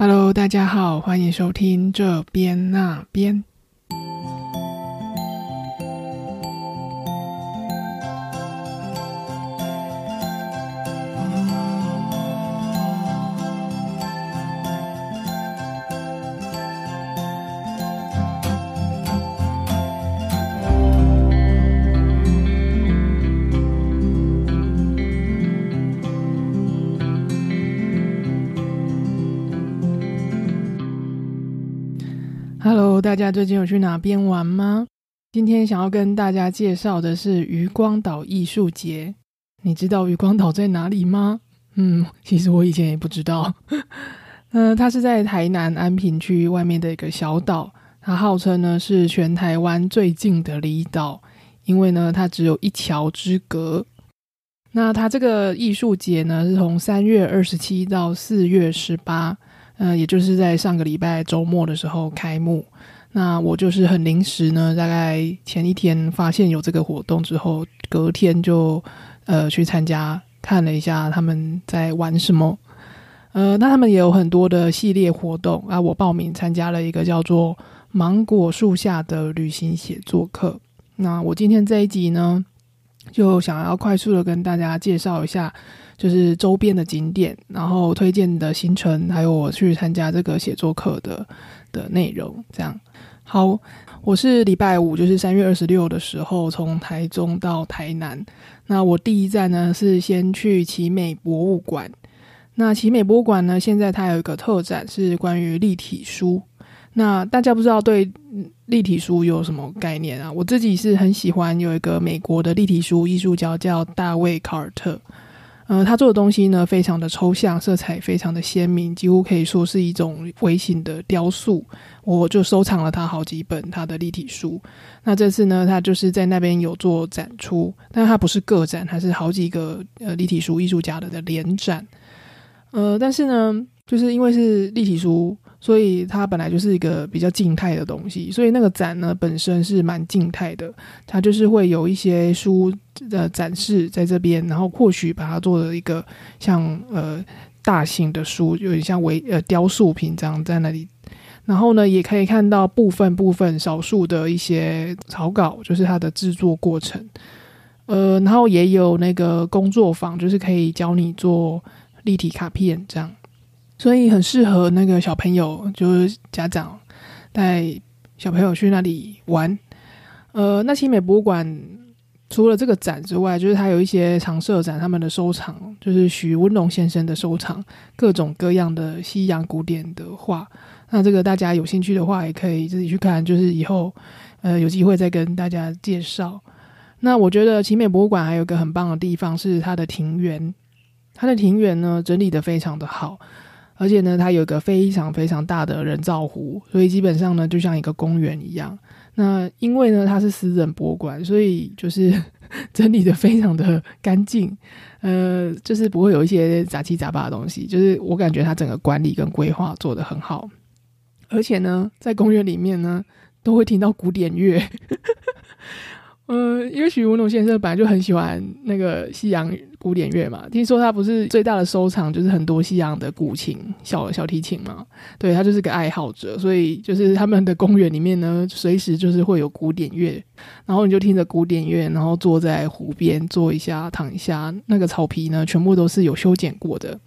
Hello，大家好，欢迎收听这边那边。大家最近有去哪边玩吗？今天想要跟大家介绍的是渔光岛艺术节。你知道渔光岛在哪里吗？嗯，其实我以前也不知道。嗯，它是在台南安平区外面的一个小岛，它号称呢是全台湾最近的离岛，因为呢它只有一桥之隔。那它这个艺术节呢是从三月二十七到四月十八。嗯，也就是在上个礼拜周末的时候开幕。那我就是很临时呢，大概前一天发现有这个活动之后，隔天就呃去参加，看了一下他们在玩什么。呃，那他们也有很多的系列活动啊。我报名参加了一个叫做《芒果树下的旅行写作课》。那我今天这一集呢，就想要快速的跟大家介绍一下。就是周边的景点，然后推荐的行程，还有我去参加这个写作课的的内容。这样好，我是礼拜五，就是三月二十六的时候，从台中到台南。那我第一站呢是先去奇美博物馆。那奇美博物馆呢，现在它有一个特展是关于立体书。那大家不知道对立体书有什么概念啊？我自己是很喜欢有一个美国的立体书艺术家叫大卫卡尔特。呃，他做的东西呢，非常的抽象，色彩非常的鲜明，几乎可以说是一种微型的雕塑。我就收藏了他好几本他的立体书。那这次呢，他就是在那边有做展出，但他不是个展，他是好几个呃立体书艺术家的的联展。呃，但是呢，就是因为是立体书。所以它本来就是一个比较静态的东西，所以那个展呢本身是蛮静态的，它就是会有一些书的展示在这边，然后或许把它做了一个像呃大型的书，有点像为呃雕塑品这样在那里，然后呢也可以看到部分部分少数的一些草稿，就是它的制作过程，呃，然后也有那个工作坊，就是可以教你做立体卡片这样。所以很适合那个小朋友，就是家长带小朋友去那里玩。呃，那奇美博物馆除了这个展之外，就是它有一些常设展，他们的收藏就是许文龙先生的收藏，各种各样的西洋古典的画。那这个大家有兴趣的话，也可以自己去看。就是以后呃有机会再跟大家介绍。那我觉得奇美博物馆还有一个很棒的地方是它的庭园，它的庭园呢整理的非常的好。而且呢，它有个非常非常大的人造湖，所以基本上呢，就像一个公园一样。那因为呢，它是私人博物馆，所以就是 整理的非常的干净，呃，就是不会有一些杂七杂八的东西。就是我感觉它整个管理跟规划做得很好。而且呢，在公园里面呢，都会听到古典乐。嗯，因为许文龙先生本来就很喜欢那个西洋古典乐嘛，听说他不是最大的收藏就是很多西洋的古琴、小小提琴嘛，对他就是个爱好者，所以就是他们的公园里面呢，随时就是会有古典乐，然后你就听着古典乐，然后坐在湖边坐一下、躺一下，那个草皮呢，全部都是有修剪过的，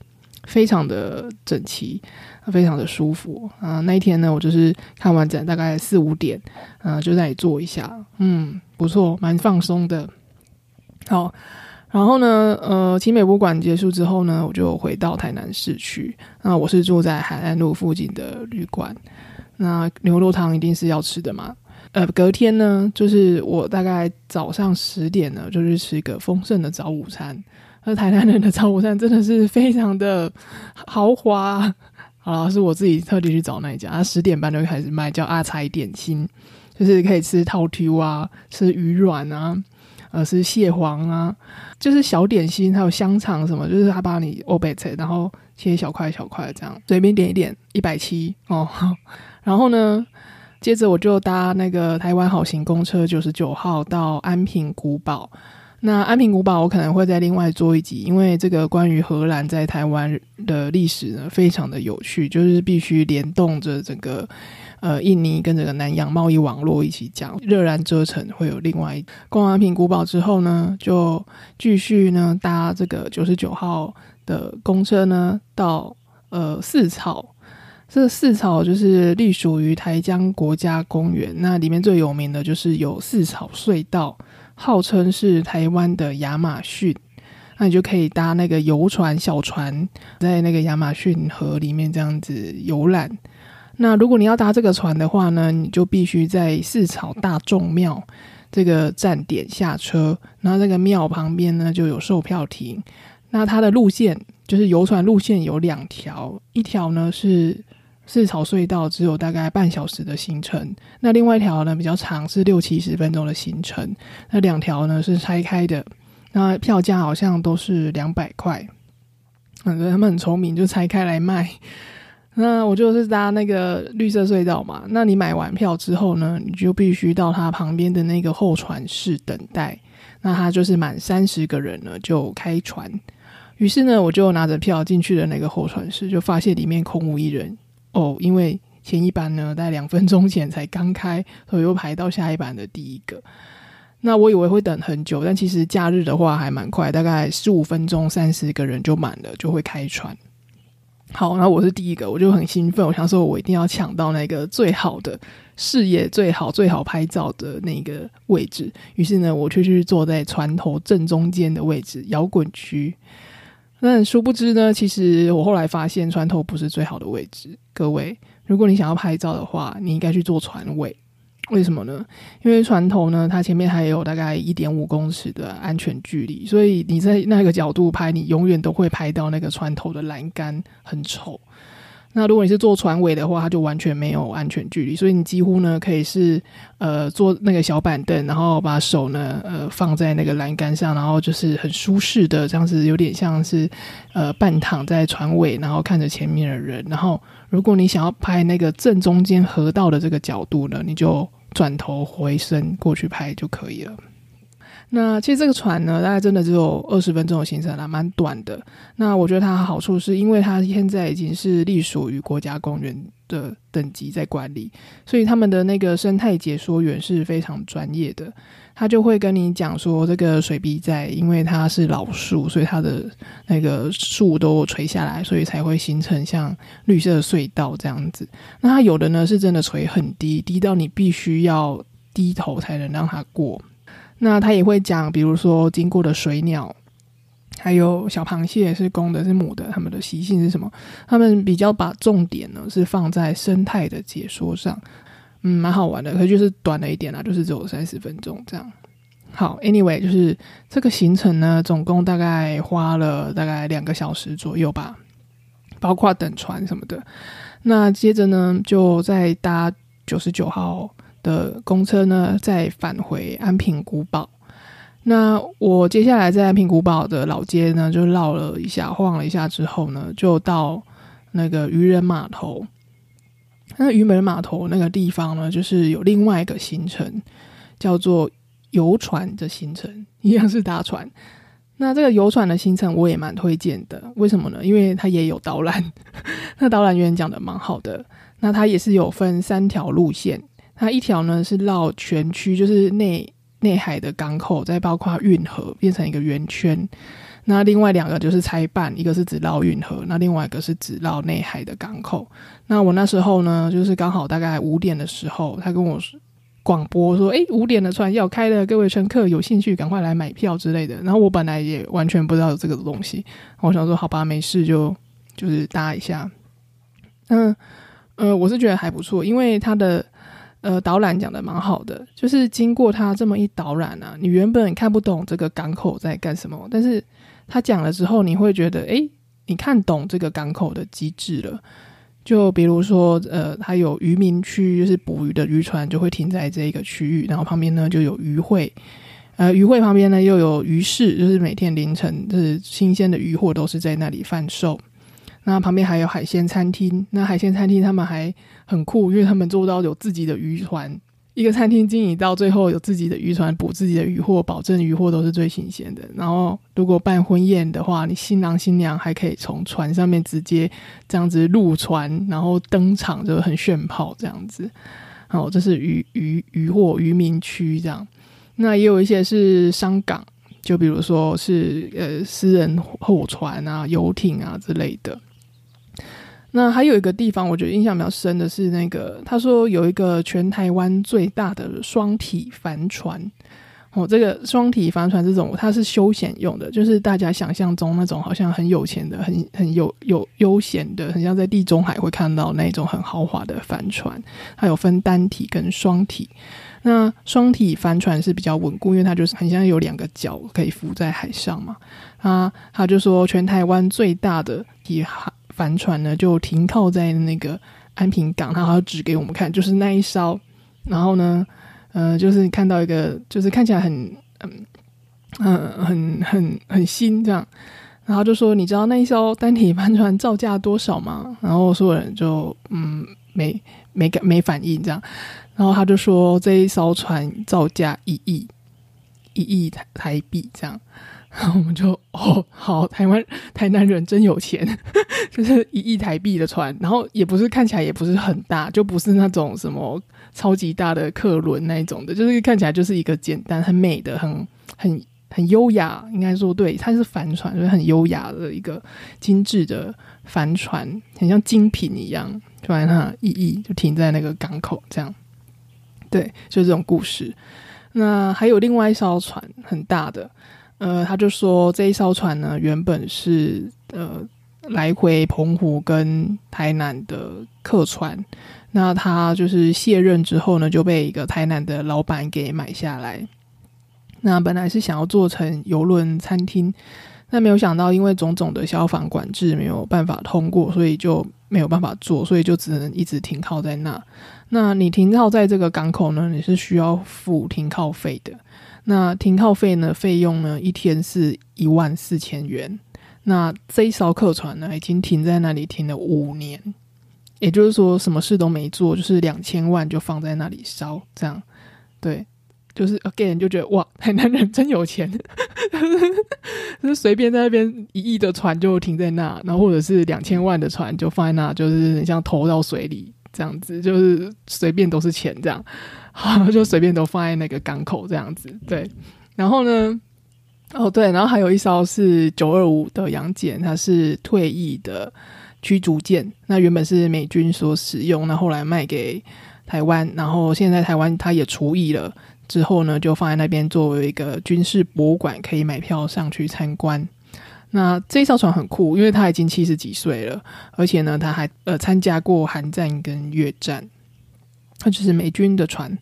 非常的整齐。非常的舒服啊！那一天呢，我就是看完展大概四五点，啊，就在里坐一下，嗯，不错，蛮放松的。好，然后呢，呃，奇美博物馆结束之后呢，我就回到台南市区。那我是住在海岸路附近的旅馆。那牛肉汤一定是要吃的嘛？呃，隔天呢，就是我大概早上十点呢，就是吃一个丰盛的早午餐。那台南人的早午餐真的是非常的豪华。好了，是我自己特地去找那一家，他十点半就开始卖，叫阿财点心，就是可以吃套 Q 啊，吃鱼软啊，呃，吃蟹黄啊，就是小点心，还有香肠什么，就是他帮你欧贝菜，然后切小块小块这样，随便点一点，一百七哦。然后呢，接着我就搭那个台湾好行公车九十九号到安平古堡。那安平古堡我可能会再另外做一集，因为这个关于荷兰在台湾的历史呢，非常的有趣，就是必须联动着整个呃印尼跟这个南洋贸易网络一起讲。热然遮城会有另外一逛安平古堡之后呢，就继续呢搭这个九十九号的公车呢到呃四草。这个四草就是隶属于台江国家公园，那里面最有名的就是有四草隧道。号称是台湾的亚马逊，那你就可以搭那个游船小船，在那个亚马逊河里面这样子游览。那如果你要搭这个船的话呢，你就必须在四草大众庙这个站点下车，然后那个庙旁边呢就有售票亭。那它的路线就是游船路线有两条，一条呢是。四朝隧道只有大概半小时的行程，那另外一条呢比较长，是六七十分钟的行程。那两条呢是拆开的，那票价好像都是两百块。反正他们很聪明，就拆开来卖。那我就是搭那个绿色隧道嘛。那你买完票之后呢，你就必须到它旁边的那个候船室等待。那它就是满三十个人呢就开船。于是呢，我就拿着票进去了那个候船室，就发现里面空无一人。哦，因为前一班呢，在两分钟前才刚开，所以又排到下一班的第一个。那我以为会等很久，但其实假日的话还蛮快，大概十五分钟，三十个人就满了，就会开船。好，那我是第一个，我就很兴奋，我想说我一定要抢到那个最好的视野最好、最好拍照的那个位置。于是呢，我就去坐在船头正中间的位置，摇滚区。那殊不知呢，其实我后来发现船头不是最好的位置。各位，如果你想要拍照的话，你应该去坐船尾。为什么呢？因为船头呢，它前面还有大概一点五公尺的安全距离，所以你在那个角度拍，你永远都会拍到那个船头的栏杆很丑。那如果你是坐船尾的话，它就完全没有安全距离，所以你几乎呢可以是呃坐那个小板凳，然后把手呢呃放在那个栏杆上，然后就是很舒适的这样子，有点像是呃半躺在船尾，然后看着前面的人。然后如果你想要拍那个正中间河道的这个角度呢，你就转头回身过去拍就可以了。那其实这个船呢，大概真的只有二十分钟的行程啦，蛮短的。那我觉得它好处是因为它现在已经是隶属于国家公园的等级在管理，所以他们的那个生态解说员是非常专业的。他就会跟你讲说，这个水笔在因为它是老树，所以它的那个树都垂下来，所以才会形成像绿色隧道这样子。那它有的呢是真的垂很低，低到你必须要低头才能让它过。那他也会讲，比如说经过的水鸟，还有小螃蟹是公的，是母的，它们的习性是什么？他们比较把重点呢是放在生态的解说上，嗯，蛮好玩的，可就是短了一点啦，就是只有三十分钟这样。好，anyway，就是这个行程呢，总共大概花了大概两个小时左右吧，包括等船什么的。那接着呢，就再搭九十九号。的公车呢，再返回安平古堡。那我接下来在安平古堡的老街呢，就绕了一下，晃了一下之后呢，就到那个渔人码头。那渔人码头那个地方呢，就是有另外一个行程，叫做游船的行程，一样是搭船。那这个游船的行程我也蛮推荐的，为什么呢？因为它也有导览，那导览员讲的蛮好的。那它也是有分三条路线。它一条呢是绕全区，就是内内海的港口，再包括运河，变成一个圆圈。那另外两个就是拆半，一个是只绕运河，那另外一个是只绕内海的港口。那我那时候呢，就是刚好大概五点的时候，他跟我广播说：“哎，五点的船要开了，各位乘客有兴趣赶快来买票之类的。”然后我本来也完全不知道有这个东西，我想说好吧，没事就就是搭一下。嗯呃，我是觉得还不错，因为它的。呃，导览讲的蛮好的，就是经过他这么一导览啊，你原本看不懂这个港口在干什么，但是他讲了之后，你会觉得，诶，你看懂这个港口的机制了。就比如说，呃，它有渔民区，就是捕鱼的渔船就会停在这一个区域，然后旁边呢就有渔会，呃，渔会旁边呢又有鱼市，就是每天凌晨就是新鲜的渔货都是在那里贩售。那旁边还有海鲜餐厅，那海鲜餐厅他们还很酷，因为他们做到有自己的渔船一个餐厅经营到最后有自己的渔船捕自己的渔获，保证渔获都是最新鲜的。然后如果办婚宴的话，你新郎新娘还可以从船上面直接这样子入船，然后登场就很炫炮这样子。好，这是渔渔渔货渔民区这样。那也有一些是商港，就比如说是呃私人货船啊、游艇啊之类的。那还有一个地方，我觉得印象比较深的是那个，他说有一个全台湾最大的双体帆船。哦，这个双体帆船这种，它是休闲用的，就是大家想象中那种好像很有钱的、很很有有悠闲的，很像在地中海会看到那种很豪华的帆船。它有分单体跟双体。那双体帆船是比较稳固，因为它就是很像有两个脚可以浮在海上嘛。啊，他就说全台湾最大的体帆船呢，就停靠在那个安平港，然后指给我们看，就是那一艘。然后呢，呃，就是看到一个，就是看起来很嗯嗯很很很新这样。然后就说，你知道那一艘单体帆船造价多少吗？然后所有人就嗯没没感没反应这样。然后他就说，这一艘船造价一亿一亿台台币这样。然后我们就哦，好，台湾台南人真有钱，就是一亿台币的船，然后也不是看起来也不是很大，就不是那种什么超级大的客轮那一种的，就是看起来就是一个简单、很美的、很很很优雅，应该说对，它是帆船，就是很优雅的一个精致的帆船，很像精品一样，就然它一亿就停在那个港口这样，对，就是这种故事。那还有另外一艘船，很大的。呃，他就说这一艘船呢，原本是呃来回澎湖跟台南的客船，那他就是卸任之后呢，就被一个台南的老板给买下来。那本来是想要做成游轮餐厅，但没有想到因为种种的消防管制没有办法通过，所以就没有办法做，所以就只能一直停靠在那。那你停靠在这个港口呢，你是需要付停靠费的。那停靠费呢？费用呢？一天是一万四千元。那这一艘客船呢，已经停在那里停了五年，也就是说，什么事都没做，就是两千万就放在那里烧，这样，对，就是 again 就觉得哇，海南人真有钱，就是随便在那边一亿的船就停在那，然后或者是两千万的船就放在那，就是像投到水里这样子，就是随便都是钱这样。好，就随便都放在那个港口这样子，对。然后呢，哦对，然后还有一艘是九二五的洋舰，它是退役的驱逐舰，那原本是美军所使用，那后来卖给台湾，然后现在台湾它也除役了，之后呢就放在那边作为一个军事博物馆，可以买票上去参观。那这艘船很酷，因为它已经七十几岁了，而且呢，它还呃参加过韩战跟越战。它就是美军的船，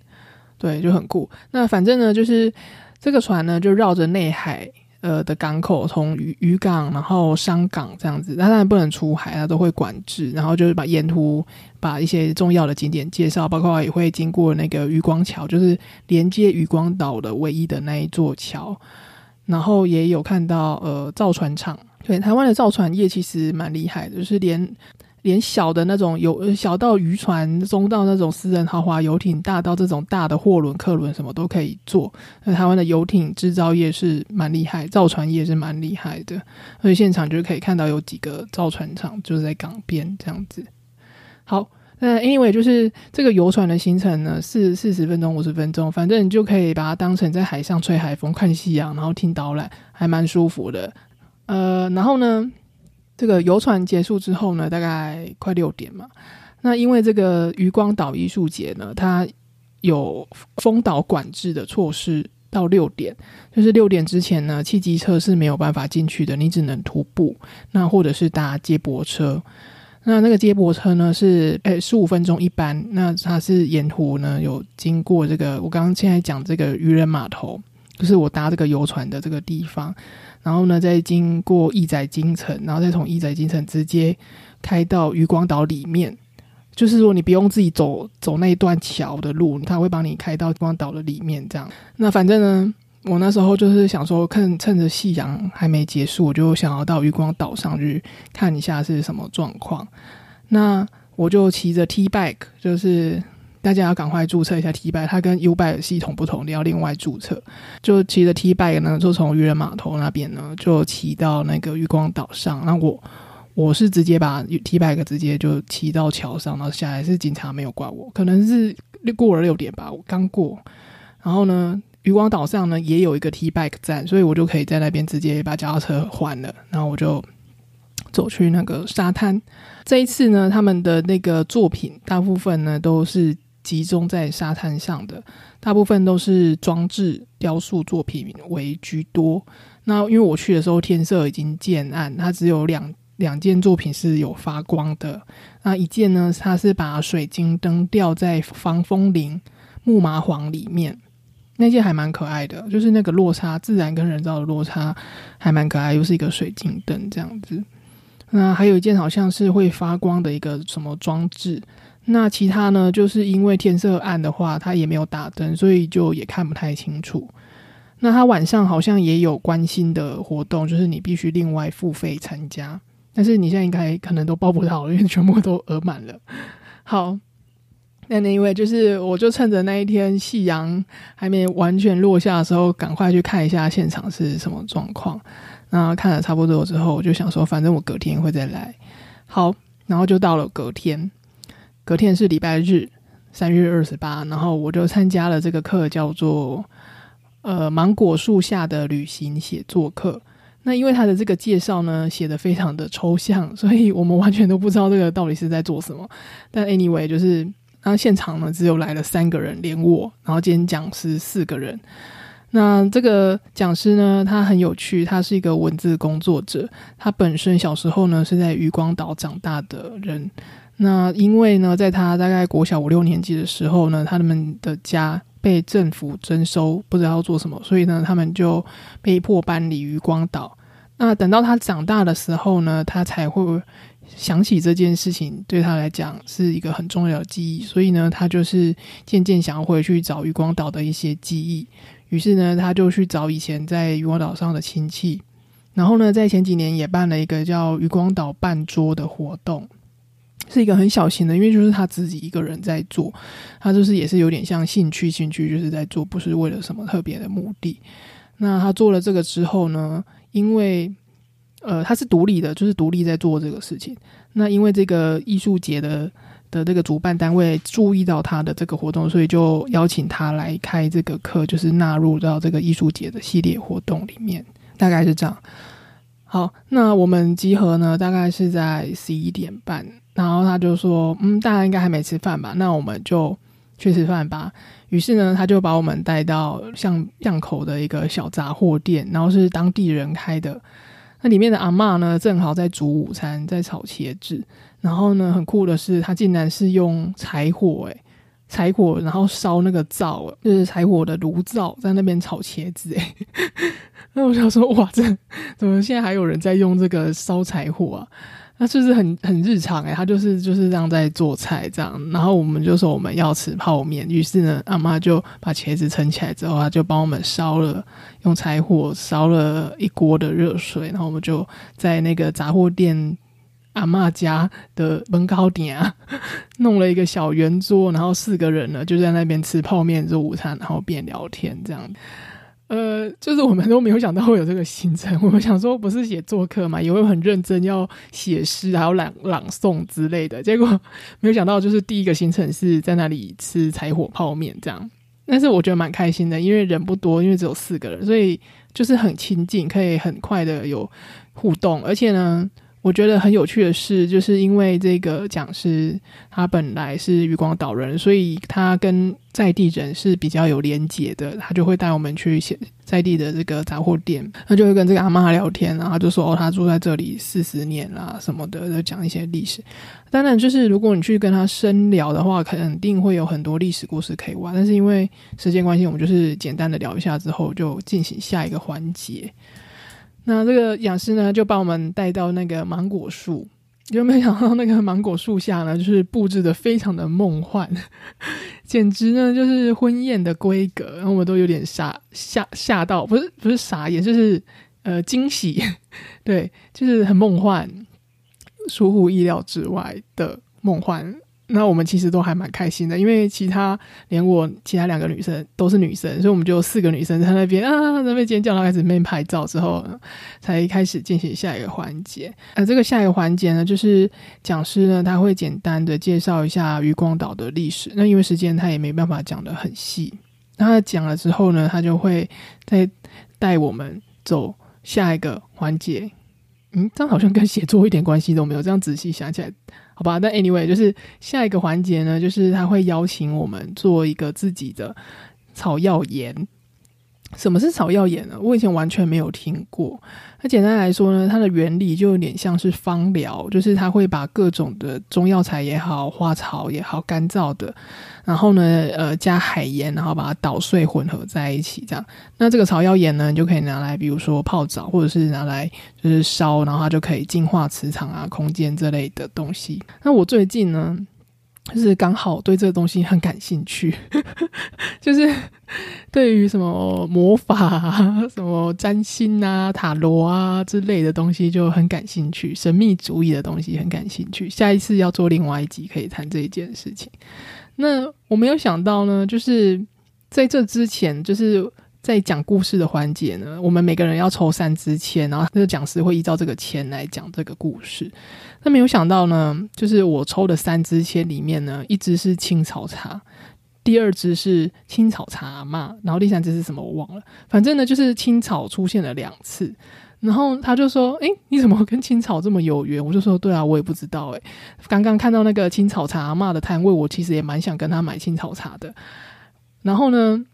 对，就很酷。那反正呢，就是这个船呢，就绕着内海呃的港口，从渔渔港，然后商港这样子。当然不能出海，它都会管制。然后就是把沿途把一些重要的景点介绍，包括也会经过那个渔光桥，就是连接渔光岛的唯一的那一座桥。然后也有看到呃造船厂，对，台湾的造船业其实蛮厉害的，就是连。连小的那种游小到渔船，中到那种私人豪华游艇，大到这种大的货轮、客轮什么都可以做。那台湾的游艇制造业是蛮厉害，造船业是蛮厉害的。所以现场就可以看到有几个造船厂就是在港边这样子。好，那 anyway 就是这个游船的行程呢，四四十分钟、五十分钟，反正你就可以把它当成在海上吹海风、看夕阳，然后听导览，还蛮舒服的。呃，然后呢？这个游船结束之后呢，大概快六点嘛。那因为这个渔光岛艺术节呢，它有封岛管制的措施，到六点，就是六点之前呢，汽机车是没有办法进去的，你只能徒步，那或者是搭接驳车。那那个接驳车呢是诶十五分钟一班，那它是沿途呢有经过这个我刚刚现在讲这个渔人码头，就是我搭这个游船的这个地方。然后呢，再经过义载金城，然后再从义载金城直接开到渔光岛里面。就是说，你不用自己走走那一段桥的路，他会帮你开到渔光岛的里面。这样，那反正呢，我那时候就是想说，看趁着夕阳还没结束，我就想要到渔光岛上去看一下是什么状况。那我就骑着 T bike，就是大家要赶快注册一下 T bike，它跟 U bike 系统不同，你要另外注册。就骑着 T bike 呢，就从渔人码头那边呢，就骑到那个渔光岛上。那我我是直接把 T bike 直接就骑到桥上，然后下来是警察没有挂我，可能是过了六点吧，我刚过。然后呢，渔光岛上呢也有一个 T bike 站，所以我就可以在那边直接把脚踏车换了，然后我就走去那个沙滩。这一次呢，他们的那个作品大部分呢都是。集中在沙滩上的大部分都是装置雕塑作品为居多。那因为我去的时候天色已经渐暗，它只有两两件作品是有发光的。那一件呢，它是把水晶灯吊在防风林木麻黄里面，那件还蛮可爱的，就是那个落差，自然跟人造的落差还蛮可爱，又是一个水晶灯这样子。那还有一件好像是会发光的一个什么装置。那其他呢？就是因为天色暗的话，他也没有打灯，所以就也看不太清楚。那他晚上好像也有关心的活动，就是你必须另外付费参加，但是你现在应该可能都报不到了，因为全部都额满了。好，那那一位就是，我就趁着那一天夕阳还没完全落下的时候，赶快去看一下现场是什么状况。那看了差不多之后，我就想说，反正我隔天会再来。好，然后就到了隔天。隔天是礼拜日，三月二十八，然后我就参加了这个课，叫做“呃芒果树下的旅行写作课”。那因为他的这个介绍呢，写的非常的抽象，所以我们完全都不知道这个到底是在做什么。但 anyway，就是那现场呢，只有来了三个人，连我，然后今天讲师四个人。那这个讲师呢，他很有趣，他是一个文字工作者，他本身小时候呢是在渔光岛长大的人。那因为呢，在他大概国小五六年级的时候呢，他们的家被政府征收，不知道要做什么，所以呢，他们就被迫搬离渔光岛。那等到他长大的时候呢，他才会想起这件事情，对他来讲是一个很重要的记忆，所以呢，他就是渐渐想要回去找渔光岛的一些记忆。于是呢，他就去找以前在渔光岛上的亲戚，然后呢，在前几年也办了一个叫渔光岛办桌的活动。是一个很小型的，因为就是他自己一个人在做，他就是也是有点像兴趣，兴趣就是在做，不是为了什么特别的目的。那他做了这个之后呢，因为呃他是独立的，就是独立在做这个事情。那因为这个艺术节的的这个主办单位注意到他的这个活动，所以就邀请他来开这个课，就是纳入到这个艺术节的系列活动里面，大概是这样。好，那我们集合呢，大概是在十一点半。然后他就说：“嗯，大家应该还没吃饭吧？那我们就去吃饭吧。”于是呢，他就把我们带到巷巷口的一个小杂货店，然后是当地人开的。那里面的阿嬷呢，正好在煮午餐，在炒茄子。然后呢，很酷的是，他竟然是用柴火，诶柴火，然后烧那个灶，就是柴火的炉灶，在那边炒茄子，诶 那我想说，哇，这怎么现在还有人在用这个烧柴火啊？那就是很很日常哎，他就是就是这样在做菜这样，然后我们就说我们要吃泡面，于是呢，阿妈就把茄子盛起来之后，他就帮我们烧了，用柴火烧了一锅的热水，然后我们就在那个杂货店阿妈家的门口点啊，弄了一个小圆桌，然后四个人呢就在那边吃泡面做午餐，然后边聊天这样。呃，就是我们都没有想到会有这个行程。我们想说，不是写作课嘛，也会很认真要写诗，还有朗朗诵之类的。结果没有想到，就是第一个行程是在那里吃柴火泡面这样。但是我觉得蛮开心的，因为人不多，因为只有四个人，所以就是很亲近，可以很快的有互动，而且呢。我觉得很有趣的是，就是因为这个讲师他本来是渔光岛人，所以他跟在地人是比较有连结的。他就会带我们去在地的这个杂货店，他就会跟这个阿妈聊天，然后就说哦，他住在这里四十年啦什么的，就讲一些历史。当然，就是如果你去跟他深聊的话，肯定会有很多历史故事可以挖。但是因为时间关系，我们就是简单的聊一下之后，就进行下一个环节。那这个讲师呢，就把我们带到那个芒果树，就没想到那个芒果树下呢，就是布置的非常的梦幻，简直呢就是婚宴的规格，然后我们都有点傻吓吓到，不是不是傻，也就是呃惊喜，对，就是很梦幻，出乎意料之外的梦幻。那我们其实都还蛮开心的，因为其他连我其他两个女生都是女生，所以我们就四个女生在那边啊，在那边尖叫，然后开始那边拍照之后，才开始进行下一个环节。呃，这个下一个环节呢，就是讲师呢他会简单的介绍一下渔光岛的历史。那因为时间他也没办法讲的很细，那他讲了之后呢，他就会再带我们走下一个环节。嗯，这样好像跟写作一点关系都没有。这样仔细想起来，好吧。但 anyway，就是下一个环节呢，就是他会邀请我们做一个自己的草药盐。什么是草药盐呢？我以前完全没有听过。那简单来说呢，它的原理就有点像是芳疗，就是它会把各种的中药材也好、花草也好、干燥的，然后呢，呃，加海盐，然后把它捣碎混合在一起，这样。那这个草药盐呢，你就可以拿来，比如说泡澡，或者是拿来就是烧，然后它就可以净化磁场啊、空间这类的东西。那我最近呢？就是刚好对这个东西很感兴趣，就是对于什么魔法、啊、什么占星啊、塔罗啊之类的东西就很感兴趣，神秘主义的东西很感兴趣。下一次要做另外一集可以谈这一件事情。那我没有想到呢，就是在这之前，就是。在讲故事的环节呢，我们每个人要抽三支签，然后那个讲师会依照这个签来讲这个故事。那没有想到呢，就是我抽的三支签里面呢，一支是青草茶，第二支是青草茶嘛，然后第三支是什么我忘了。反正呢，就是青草出现了两次。然后他就说：“哎，你怎么跟青草这么有缘？”我就说：“对啊，我也不知道。哎，刚刚看到那个青草茶阿妈的摊位，我其实也蛮想跟他买青草茶的。然后呢？”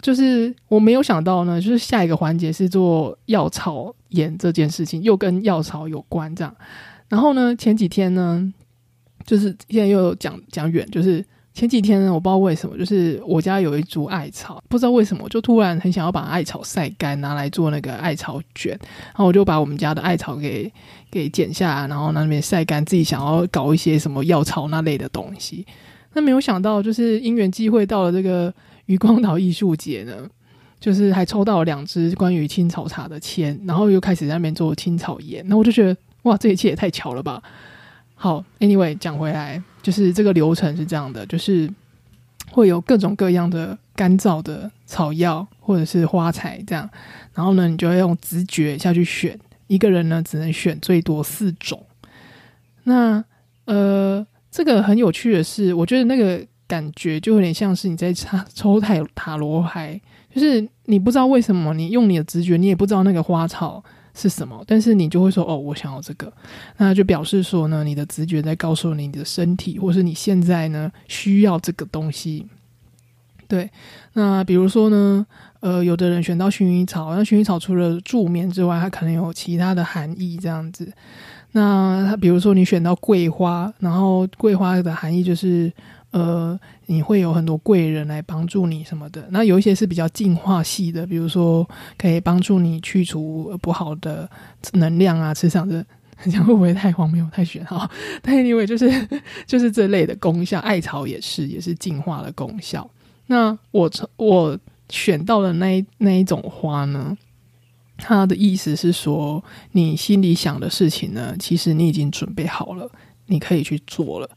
就是我没有想到呢，就是下一个环节是做药草盐这件事情，又跟药草有关这样。然后呢，前几天呢，就是现在又讲讲远，就是前几天呢，我不知道为什么，就是我家有一株艾草，不知道为什么就突然很想要把艾草晒干，拿来做那个艾草卷。然后我就把我们家的艾草给给剪下来，然后那边晒干，自己想要搞一些什么药草那类的东西。那没有想到，就是因缘机会到了这个。渔光岛艺术节呢，就是还抽到了两支关于青草茶的签，然后又开始在那边做青草盐，那我就觉得哇，这一切也太巧了吧！好，Anyway，讲回来，就是这个流程是这样的，就是会有各种各样的干燥的草药或者是花材这样，然后呢，你就要用直觉下去选，一个人呢只能选最多四种。那呃，这个很有趣的是，我觉得那个。感觉就有点像是你在抽抽塔塔罗牌，就是你不知道为什么，你用你的直觉，你也不知道那个花草是什么，但是你就会说：“哦，我想要这个。”那就表示说呢，你的直觉在告诉你的身体，或是你现在呢需要这个东西。对，那比如说呢，呃，有的人选到薰衣草，那薰衣草除了助眠之外，它可能有其他的含义，这样子。那它比如说你选到桂花，然后桂花的含义就是。呃，你会有很多贵人来帮助你什么的。那有一些是比较净化系的，比如说可以帮助你去除不好的能量啊，磁场的。讲会不会太荒谬、太玄哈？但 anyway，就是 就是这类的功效。艾草也是，也是净化的功效。那我我选到的那一那一种花呢？它的意思是说，你心里想的事情呢，其实你已经准备好了，你可以去做了。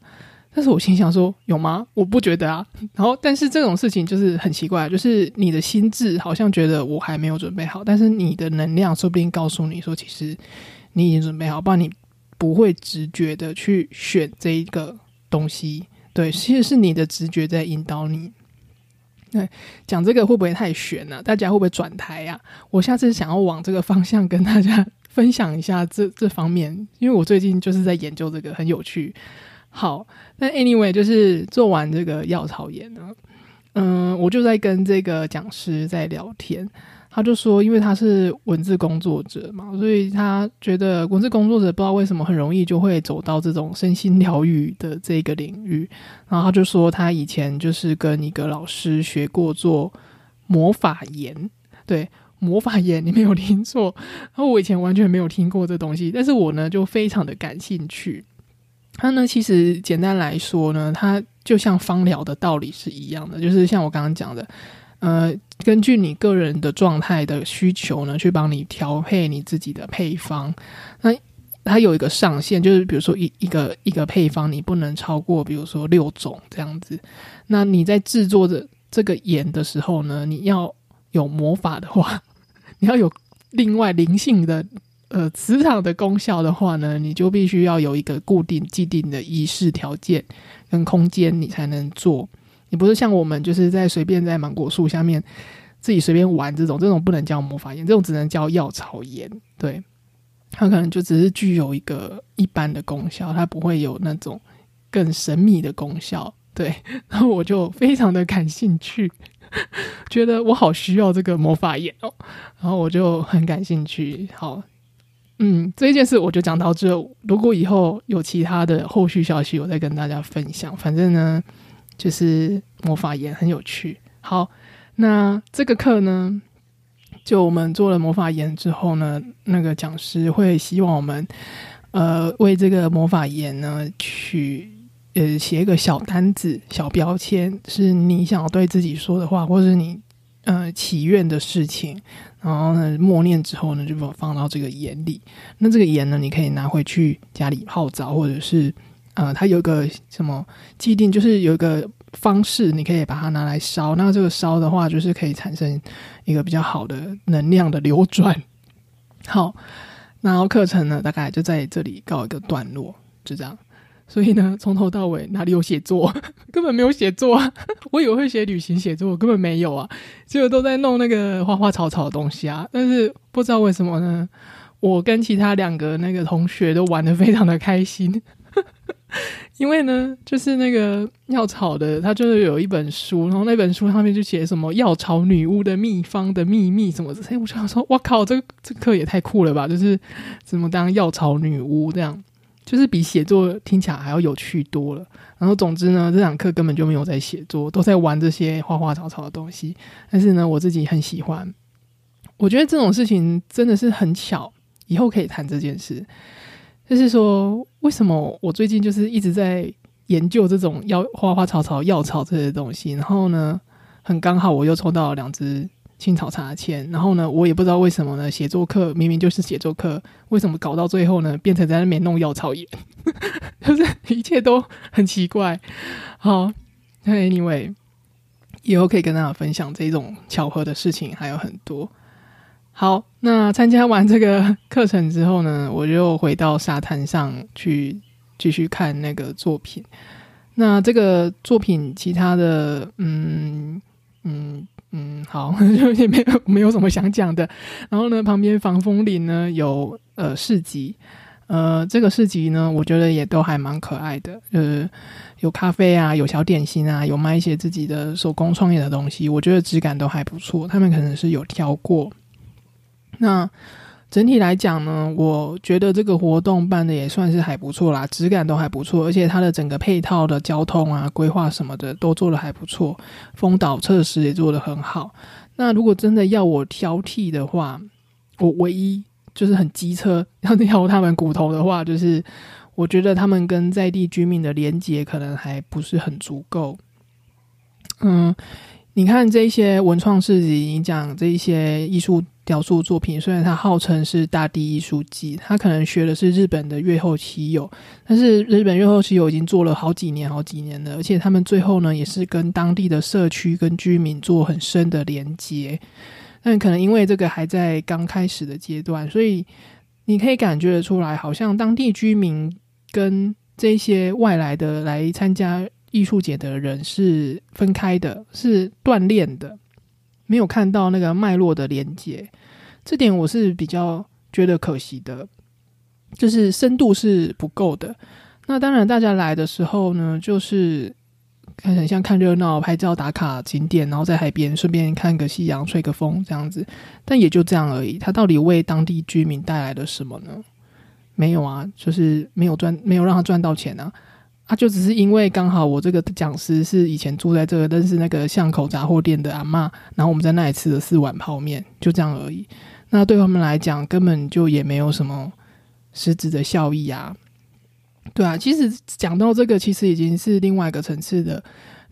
但是我心想说，有吗？我不觉得啊。然后，但是这种事情就是很奇怪，就是你的心智好像觉得我还没有准备好，但是你的能量说不定告诉你说，其实你已经准备好，不然你不会直觉的去选这一个东西。对，其实是你的直觉在引导你。对，讲这个会不会太悬了？大家会不会转台呀？我下次想要往这个方向跟大家分享一下这这方面，因为我最近就是在研究这个，很有趣。好，那 anyway 就是做完这个药草盐呢，嗯，我就在跟这个讲师在聊天，他就说，因为他是文字工作者嘛，所以他觉得文字工作者不知道为什么很容易就会走到这种身心疗愈的这个领域，然后他就说他以前就是跟一个老师学过做魔法盐，对，魔法盐你没有听错，然后我以前完全没有听过这东西，但是我呢就非常的感兴趣。它呢，其实简单来说呢，它就像芳疗的道理是一样的，就是像我刚刚讲的，呃，根据你个人的状态的需求呢，去帮你调配你自己的配方。那它有一个上限，就是比如说一一个一个配方，你不能超过，比如说六种这样子。那你在制作的这个盐的时候呢，你要有魔法的话，你要有另外灵性的呃磁场的功效的话呢，你就必须要有一个固定既定的仪式条件跟空间，你才能做。你不是像我们就是在随便在芒果树下面自己随便玩这种，这种不能叫魔法盐，这种只能叫药草盐。对，它可能就只是具有一个一般的功效，它不会有那种更神秘的功效。对，然后我就非常的感兴趣，觉得我好需要这个魔法盐哦，然后我就很感兴趣。好，嗯，这一件事我就讲到这。如果以后有其他的后续消息，我再跟大家分享。反正呢。就是魔法盐很有趣。好，那这个课呢，就我们做了魔法盐之后呢，那个讲师会希望我们，呃，为这个魔法盐呢，去呃写一个小单子、小标签，是你想要对自己说的话，或是你呃祈愿的事情。然后呢，默念之后呢，就把放到这个盐里。那这个盐呢，你可以拿回去家里泡澡，或者是。呃，它有个什么既定，就是有一个方式，你可以把它拿来烧。那这个烧的话，就是可以产生一个比较好的能量的流转。好，然后课程呢，大概就在这里告一个段落，就这样。所以呢，从头到尾哪里有写作，根本没有写作啊！我以为会写旅行写作，根本没有啊，结果都在弄那个花花草草的东西啊。但是不知道为什么呢，我跟其他两个那个同学都玩的非常的开心。因为呢，就是那个药草的，他就是有一本书，然后那本书上面就写什么药草女巫的秘方的秘密什么的。哎，我就想说，哇靠，这个这课也太酷了吧！就是怎么当药草女巫这样，就是比写作听起来还要有趣多了。然后总之呢，这堂课根本就没有在写作，都在玩这些花花草草的东西。但是呢，我自己很喜欢。我觉得这种事情真的是很巧，以后可以谈这件事。就是说，为什么我最近就是一直在研究这种药花花草草、药草这些东西？然后呢，很刚好我又抽到了两只青草茶签。然后呢，我也不知道为什么呢，写作课明明就是写作课，为什么搞到最后呢，变成在那边弄药草盐？就是一切都很奇怪。好，那 anyway，以后可以跟大家分享这种巧合的事情还有很多。好，那参加完这个课程之后呢，我就回到沙滩上去继续看那个作品。那这个作品，其他的，嗯嗯嗯，好，就也没有没有什么想讲的。然后呢，旁边防风林呢有呃市集，呃，这个市集呢，我觉得也都还蛮可爱的，呃，有咖啡啊，有小点心啊，有卖一些自己的手工创业的东西，我觉得质感都还不错。他们可能是有挑过。那整体来讲呢，我觉得这个活动办的也算是还不错啦，质感都还不错，而且它的整个配套的交通啊、规划什么的都做的还不错，风导测试也做的很好。那如果真的要我挑剔的话，我唯一就是很机车要挑他们骨头的话，就是我觉得他们跟在地居民的连接可能还不是很足够。嗯，你看这些文创市集，你讲这些艺术。雕塑作品虽然它号称是大地艺术季，它可能学的是日本的月后期有，但是日本月后期有已经做了好几年、好几年了，而且他们最后呢也是跟当地的社区跟居民做很深的连接。但可能因为这个还在刚开始的阶段，所以你可以感觉得出来，好像当地居民跟这些外来的来参加艺术节的人是分开的，是锻炼的。没有看到那个脉络的连接，这点我是比较觉得可惜的，就是深度是不够的。那当然，大家来的时候呢，就是看很像看热闹、拍照打卡景点，然后在海边顺便看个夕阳、吹个风这样子，但也就这样而已。他到底为当地居民带来了什么呢？没有啊，就是没有赚，没有让他赚到钱啊。他就只是因为刚好我这个讲师是以前住在这个，但是那个巷口杂货店的阿妈，然后我们在那里吃了四碗泡面，就这样而已。那对他们来讲，根本就也没有什么实质的效益啊。对啊，其实讲到这个，其实已经是另外一个层次的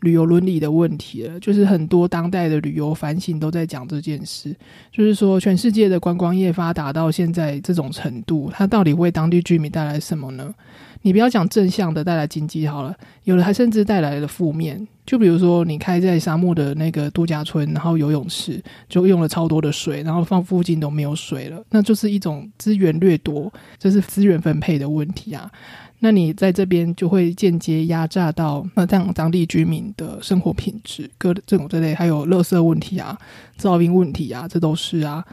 旅游伦理的问题了。就是很多当代的旅游反省都在讲这件事，就是说全世界的观光业发达到现在这种程度，它到底为当地居民带来什么呢？你不要讲正向的带来经济好了，有的还甚至带来了负面。就比如说，你开在沙漠的那个度假村，然后游泳池就用了超多的水，然后放附近都没有水了，那就是一种资源掠夺，这是资源分配的问题啊。那你在这边就会间接压榨到那这样当地居民的生活品质，各这种这类还有垃圾问题啊、噪音问题啊，这都是啊，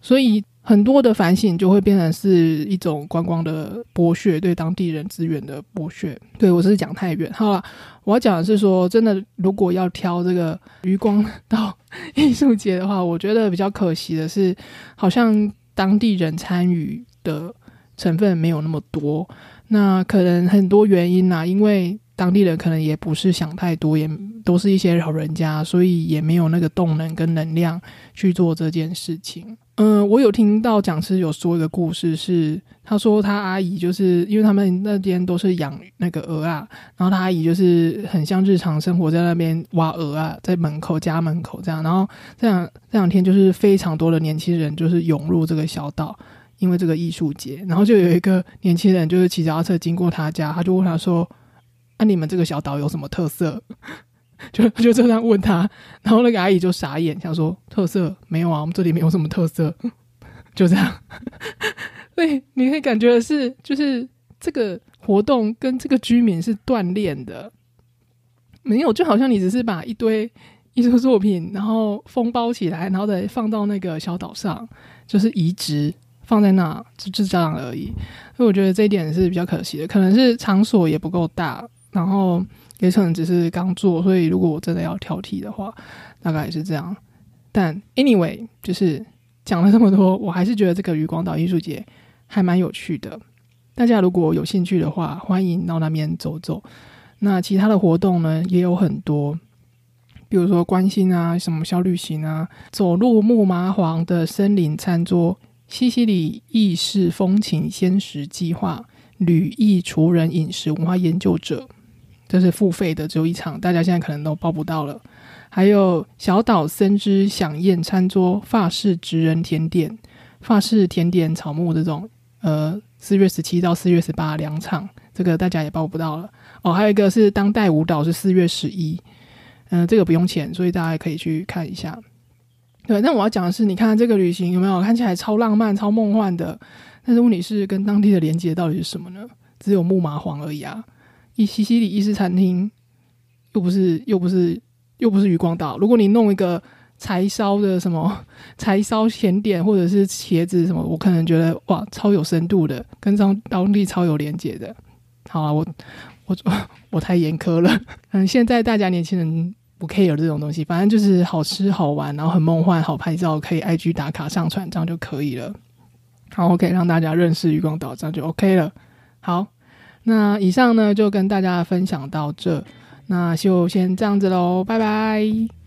所以。很多的反省就会变成是一种观光的剥削，对当地人资源的剥削。对我是讲太远，好了，我要讲的是说，真的，如果要挑这个余光到艺术节的话，我觉得比较可惜的是，好像当地人参与的成分没有那么多。那可能很多原因呐，因为。当地人可能也不是想太多，也都是一些老人家，所以也没有那个动能跟能量去做这件事情。嗯，我有听到讲师有说一个故事，是他说他阿姨就是因为他们那边都是养那个鹅啊，然后他阿姨就是很像日常生活在那边挖鹅啊，在门口家门口这样，然后这样这两天就是非常多的年轻人就是涌入这个小岛，因为这个艺术节，然后就有一个年轻人就是骑脚踏车经过他家，他就问他说。那你们这个小岛有什么特色？就就这样问他，然后那个阿姨就傻眼，想说特色没有啊，我们这里没有什么特色，就这样。所以你可以感觉是，就是这个活动跟这个居民是锻炼的，没有，就好像你只是把一堆艺术作品，然后封包起来，然后再放到那个小岛上，就是移植。放在那就就这样而已，所以我觉得这一点是比较可惜的，可能是场所也不够大，然后也可能只是刚做，所以如果我真的要挑剔的话，大概也是这样。但 anyway，就是讲了这么多，我还是觉得这个渔光岛艺术节还蛮有趣的。大家如果有兴趣的话，欢迎到那边走走。那其他的活动呢也有很多，比如说关心啊，什么小旅行啊，走入木麻黄的森林餐桌。西西里意式风情鲜食计划，旅意厨人饮食文化研究者，就是付费的，只有一场，大家现在可能都报不到了。还有小岛森之享宴餐桌，法式职人甜点，法式甜点草木这种，呃，四月十七到四月十八两场，这个大家也报不到了。哦，还有一个是当代舞蹈，是四月十一，嗯，这个不用钱，所以大家可以去看一下。对，但我要讲的是，你看这个旅行有没有看起来超浪漫、超梦幻的？但是问题是，跟当地的连接到底是什么呢？只有木麻黄而已啊！一西西里意式餐厅，又不是又不是又不是渔光岛。如果你弄一个柴烧的什么柴烧甜点，或者是茄子什么，我可能觉得哇，超有深度的，跟当当地超有连接的。好啊，我我 我太严苛了。嗯，现在大家年轻人。不 care 这种东西，反正就是好吃好玩，然后很梦幻，好拍照，可以 IG 打卡上传，这样就可以了。然后可以让大家认识渔光岛，这样就 OK 了。好，那以上呢就跟大家分享到这，那就先这样子喽，拜拜。